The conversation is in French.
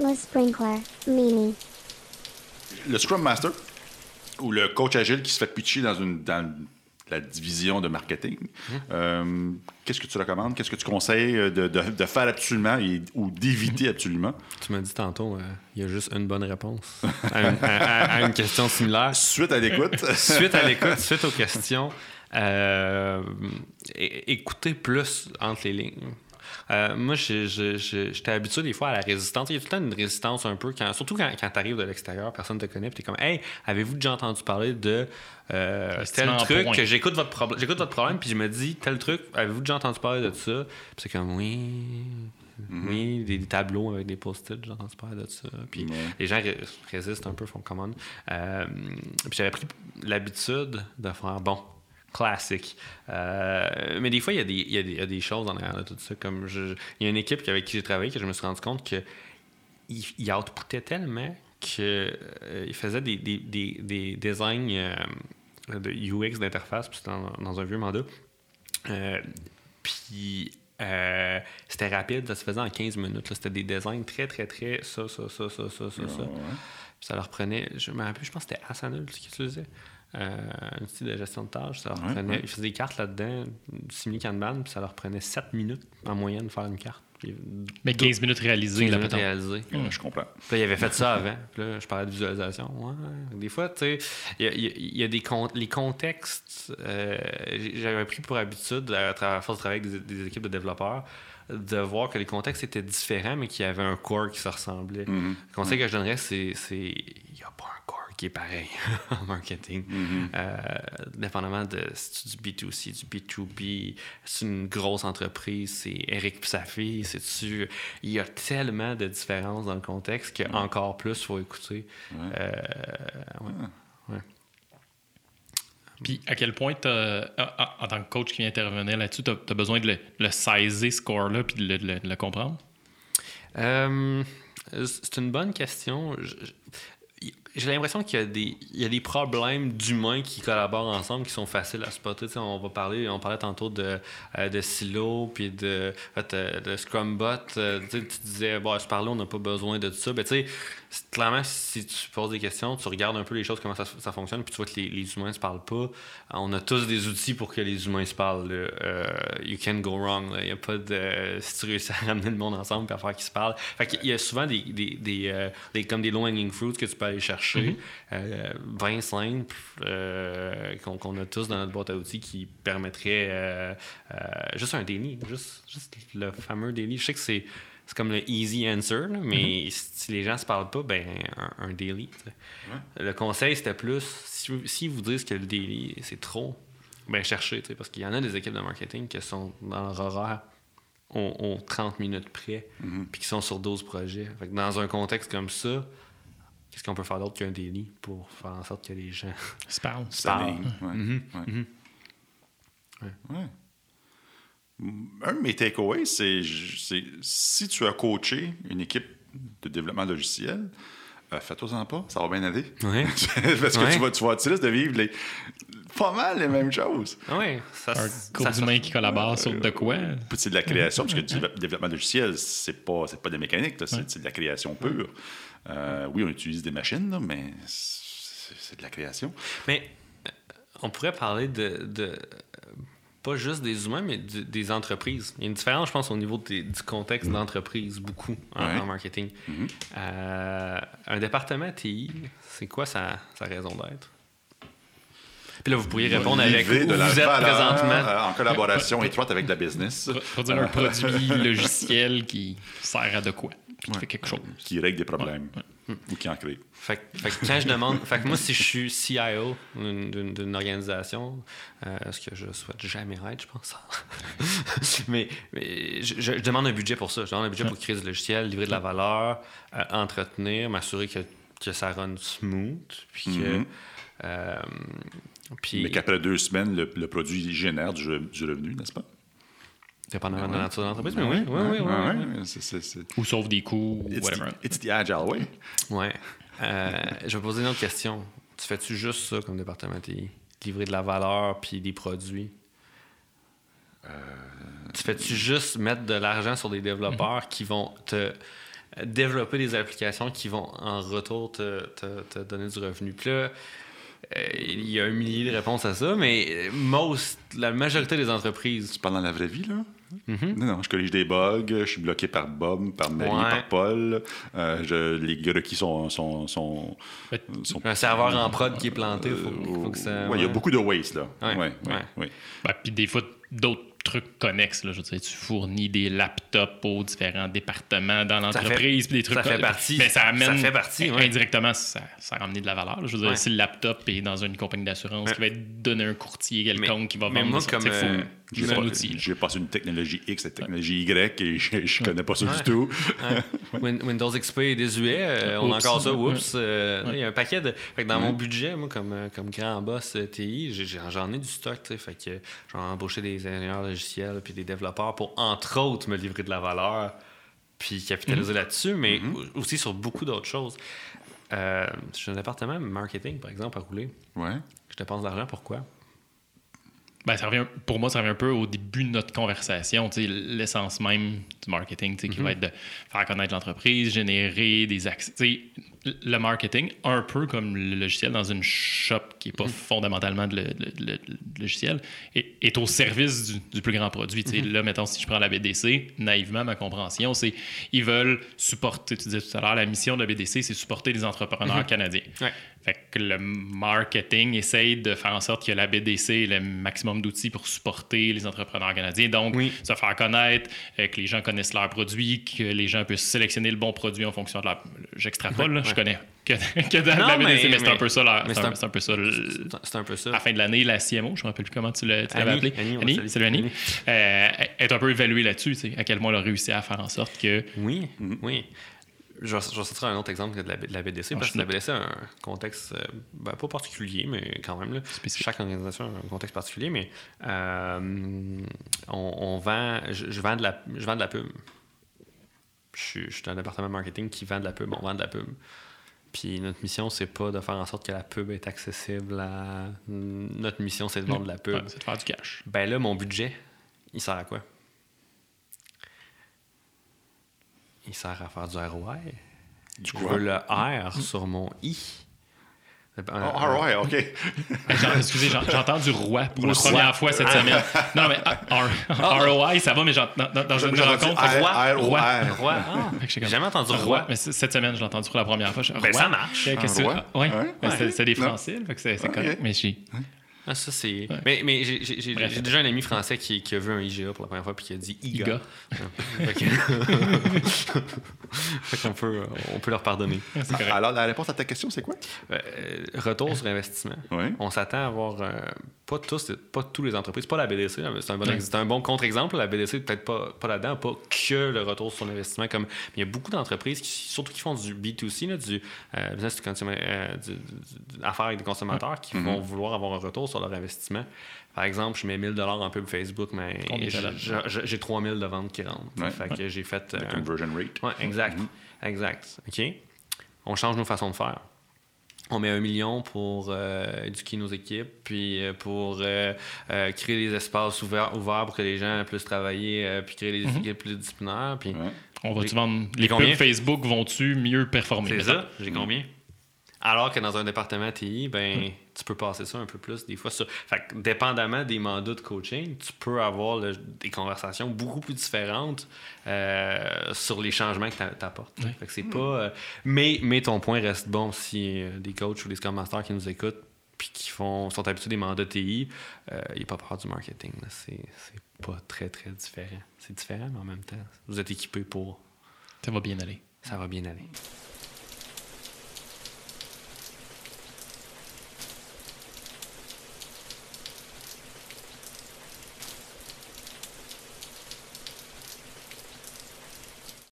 Le sprinkler, Mimi. Le Scrum Master ou le coach agile qui se fait pitcher dans, une, dans la division de marketing, euh, qu'est-ce que tu recommandes? Qu'est-ce que tu conseilles de, de- de faire absolument et- ou d'éviter absolument? Tu m'as dit tantôt, euh, il y a juste une bonne réponse à une, à- à- à une question similaire. Suite à l'écoute. suite à l'écoute, suite aux questions, euh, écoutez plus entre les lignes. Euh, moi, j'étais habitué des fois à la résistance. Il y a tout le temps une résistance un peu, quand, surtout quand, quand tu arrives de l'extérieur, personne ne te connaît, puis tu es comme Hey, avez-vous déjà entendu parler de euh, tel truc point. que j'écoute votre, problème j'écoute votre problème, puis je me dis tel truc, avez-vous déjà entendu parler de ça? Puis c'est comme Oui. Oui, des, des tableaux avec des post-it, j'ai entendu parler de ça. Puis les gens ré- résistent un peu, font commande. Euh, puis j'avais pris l'habitude de faire bon, classique. Euh, mais des fois, il y, a des- il y y a des choses en arrière de tout ça. Comme il y a une équipe avec qui j'ai travaillé que je me suis rendu compte que il, il outputait tellement qu'il faisait des, des, des, des designs euh, de UX d'interface, puis c'était dans, dans un vieux mandat. Euh, puis euh, c'était rapide, ça se faisait en 15 minutes. C'était des designs très, très, très ça, ça, ça, ça, ça, ça, ça. Puis ça leur prenait, je me rappelle, je pense que c'était Asana qui utilisait. Euh, un style de gestion de tâches. Ça leur Ouais, prenait, ouais. Ils faisaient des cartes là-dedans, simili Kanban, puis ça leur prenait 7 minutes en moyenne de faire une carte. Mais 15 minutes réalisées, 15 la minutes réalisées. Ouais, je comprends. Puis là, il avait fait ça avant. Puis là, je parlais de visualisation. Ouais. Des fois, tu sais, il y a, y des con- les contextes. euh, J'avais pris pour habitude, à, tra- à force de travailler avec des, des équipes de développeurs, de voir que les contextes étaient différents, mais qu'il y avait un core qui se ressemblait. Mhm. Le conseil que je donnerais, c'est c'est- il n'y a pas un core qui est pareil en marketing. Euh, dépendamment de si tu du B2C, du B2B, c'est une grosse entreprise, c'est Eric puis sa fille, c'est tu il y a tellement de différences dans le contexte que encore plus faut écouter. Ouais. Euh, ouais. Ouais. Puis à quel point, t'as- en- tant que coach qui vient intervenir là-dessus, tu as, besoin de le, le saisir, ce score-là, puis de le, de le- de le comprendre? Euh, c'est une bonne question. Je- je- J'ai l'impression qu'il y a des, il y a des problèmes d'humains qui collaborent ensemble qui sont faciles à spotter. Tu sais, on va parler, on parlait tantôt de, euh, de silo puis de, euh, de Scrum Bot. Euh, tu sais, tu disais, bon, ce parler, on n'a pas besoin de tout ça. Ben, tu sais, clairement, si tu poses des questions, tu regardes un peu les choses, comment ça, ça fonctionne, puis tu vois que les, les humains ne se parlent pas. On a tous des outils pour que les humains se parlent. Euh, you can go wrong. Il n'y a pas de. Si tu réussis à ramener le monde ensemble et à faire qu'ils se parlent. Fait qu'il y a souvent des, des, des, euh, des- comme des low-hanging fruits que tu peux aller chercher. Euh, bien simples, euh, qu'on a tous dans notre boîte à outils qui permettraient euh, euh, juste un daily. Juste, juste le fameux daily. Je sais que c'est. C'est comme le easy answer, là, mais si les gens se parlent pas, ben un, un daily. Le conseil, c'était plus, si, si vous disent que le daily, c'est trop, ben cherchez, parce qu'il y en a des équipes de marketing qui sont dans leur horaire aux 30 minutes près, puis qui sont sur 12 projets. Fait que dans un contexte comme ça, qu'est-ce qu'on peut faire d'autre qu'un daily pour faire en sorte que les gens... Se parle. Ça parle. ligne, ouais, Mhm, ouais. mhm. Ouais. Un de mes takeaways, c'est si tu as coaché une équipe de développement logiciel, euh, fais-toi-en pas, ça va bien aller. Parce que Ouais. tu vas, tu vas tu risques de vivre les- pas mal les mêmes choses. Oui, ça... Un groupe ça- d'humains qui collaborent sur de quoi? C'est de la création, parce que du déve- développement logiciel, c'est pas, c'est pas des mécaniques, c'est de la création pure. Euh, oui, on utilise des machines, là, mais c'est de la création. Mais euh, on pourrait parler de, de, pas juste des humains, mais du- des entreprises. Il y a une différence, je pense, au niveau des- du contexte d'entreprise, beaucoup en, Ouais. en marketing. Mhm. Euh, un département TI, c'est quoi sa, sa raison d'être? Puis là, vous pourriez répondre avec où de la vous êtes présentement. euh, en collaboration étroite avec la business, Produire un produit logiciel qui sert à de quoi? Puis qui fait quelque chose. qui règle des problèmes ou qui en crée. Fait, que- fait que quand je demande, fait que moi, si je suis CIO d'une- organisation, euh, ce que je souhaite jamais être, je pense. mais mais je, demande un budget pour ça. Je demande un budget pour créer du logiciel, livrer de la valeur, euh, entretenir, m'assurer que, que ça run smooth, puis que. Mhm. euh, puis, Mais qu'après deux semaines, le, le produit génère du, du revenu, n'est-ce pas? Dépendamment de la nature de l'entreprise, mais oui, oui, oui, oui. oui, oui. Ou sauve des coûts, ou whatever. the, it's the agile way. Ouais. Euh, je vais poser une autre question. Tu fais-tu juste ça comme département? TI? Livrer de la valeur puis des produits? Tu fais-tu juste mettre de l'argent sur des développeurs qui vont te euh, développer des applications qui vont en retour te, te- te donner du revenu? Puis là, euh, il y a un millier de réponses à ça, mais most, la majorité des entreprises. Tu parles dans la vraie vie, là? Mhm. Non, non, je corrige des bugs, je suis bloqué par Bob, par Marie, Ouais. par Paul. Euh, je- les qui sont. sont, sont, Ouais. sont- Un serveur en prod qui est planté, faut, Euh, faut que ça. ouais, il y a beaucoup de waste, là. Ouais, Ouais, ouais, ouais. ouais. Puis des fois, d'autres trucs connexes. Là, je veux dire, tu fournis des laptops aux différents départements dans l'entreprise. puis des trucs ça fait comme- partie- Mais ça amène. ça fait partie, ouais. Indirectement, ça, ça a ramené de la valeur. là. Je veux dire, Ouais. si le laptop est dans une compagnie d'assurance Ouais. qui va être donné à un courtier quelconque Mais- qui va mais vendre moi, comme, euh, J'ai pas-. J'ai passé une technologie X à technologie Y et je, je connais pas ça Ouais. du tout. Win- Windows XP est désuet, euh, on a encore ça, oups. euh. Il y a un paquet de. Fait que dans Ouais. mon budget, moi, comme, euh, comme grand boss TI, j'en ai du stock. Fait que j'ai embauché des ingénieurs logiciels puis des développeurs pour, entre autres, me livrer de la valeur puis capitaliser là-dessus, mais au- aussi sur beaucoup d'autres choses. Euh, j'ai un département marketing, par exemple, à rouler. Ouais. Je dépense de l'argent, pourquoi? Ben, ça revient, pour moi, ça revient un peu au début de notre conversation, l'essence même du marketing, sais, qui va être de faire connaître l'entreprise, générer des accès. Le marketing, un peu comme le logiciel dans une shop qui n'est pas fondamentalement de le, le- le- le logiciel, est, est au service du, du plus grand produit. sais. Là, mettons, si je prends la BDC, naïvement, ma compréhension, c'est ils veulent supporter, tu disais tout à l'heure, la mission de la BDC, c'est supporter les entrepreneurs canadiens. Ouais. Fait que le marketing essaye de faire en sorte que la BDC ait le maximum d'outils pour supporter les entrepreneurs canadiens. Donc, Oui. se faire connaître, euh, que les gens connaissent leurs produits, que les gens puissent sélectionner le bon produit en fonction de leur. J'extrapole, là, je connais que, que dans Non, la BDC, mais- mais, c'est un peu ça. leur- C'est un, un- c'est un peu ça. C'est un- peu ça. à la fin de l'année, la CMO, je ne me rappelle plus comment tu l'avais Annie, appelé. Annie, Annie, salut Annie. Annie. Euh, est un peu évaluée là-dessus, à quel point elle a réussi à faire en sorte que. Oui, oui. Je vais, sortir un autre exemple de la, de la BDC, Ah, parce que la. BDC a un contexte, euh, ben, pas particulier, mais quand même. Là. Chaque organisation a un contexte particulier, mais euh, on, on vend, je, je vends de la, je vends de la pub. Je suis, je suis un département marketing qui vend de la pub, on vend de la pub. Puis notre mission, c'est pas de faire en sorte que la pub est accessible à. Notre mission, c'est de vendre de la pub. Ouais, c'est de faire du cash. Ben là, mon budget, il sert à quoi? Il sert à faire du ROI. Du Je quoi? veux le R sur mon I. Oh, ah, ouais, OK. Genre, excusez, j'en- j'entends du roi pour la Roi. première fois cette semaine. Non, mais ah, R- ROI, ça va, mais j'en- dans, une rencontre. Roi. Roi. Roi. Ah, j'ai jamais entendu Roi. roi. Mais cette semaine, je l'ai entendu pour la première fois. Ben, ça marche. Un c'est? Ah. Ben, c'est- des. Français, c'est correct. Mais. Ah, ça, c'est. Mais, mais j'ai- déjà un ami français qui, qui a vu un IGA pour la première fois puis qui a dit IGA. IGA. Fait qu'on peut, on peut leur pardonner. Alors, la réponse à ta question, c'est quoi? Euh, retour sur investissement. Oui. On s'attend à avoir euh, pas tous, pas toutes les entreprises, pas la BDC, mais c'est un bon, un bon contre-exemple. La BDC peut-être pas, pas là-dedans, pas que le retour sur l'investissement. Comme mais il y a beaucoup d'entreprises, qui, surtout qui font du B2C, là, du euh, business to consumer, euh, du, du- du- affaires avec des consommateurs, qui vont vouloir avoir un retour sur leur investissement. Par exemple, je mets 1000 dollars en pub Facebook, mais j'ai- t'as là? j'ai j'ai- j'ai 3000 de ventes qui rentrent. Ouais. Fait que j'ai fait euh, un- conversion rate. Ouais, exact. Exact. OK? On change nos façons de faire. On met un million pour euh, éduquer nos équipes, puis euh, pour euh, euh, créer des espaces ouverts, ouverts pour que les gens puissent travailler, euh, puis créer des équipes plus disciplinaires. Puis Ouais. On va-tu vendre. les pubs Facebook vont-tu mieux performer? c'est ça, j'ai combien? Alors que dans un département TI, ben, tu peux passer ça un peu plus des fois. Sur... Fait que dépendamment des mandats de coaching, tu peux avoir le- des conversations beaucoup plus différentes euh, sur les changements que tu apportes. Fait que c'est pas. euh, mais, mais ton point reste bon si euh, des coachs ou des Scrum Masters qui nous écoutent puis qui font, sont habitués des mandats TI, il n'y a pas peur du marketing. là. C'est c'est pas très, très différent. C'est différent, mais en même temps, vous êtes équipés pour. Ça va bien aller. Ça va bien aller.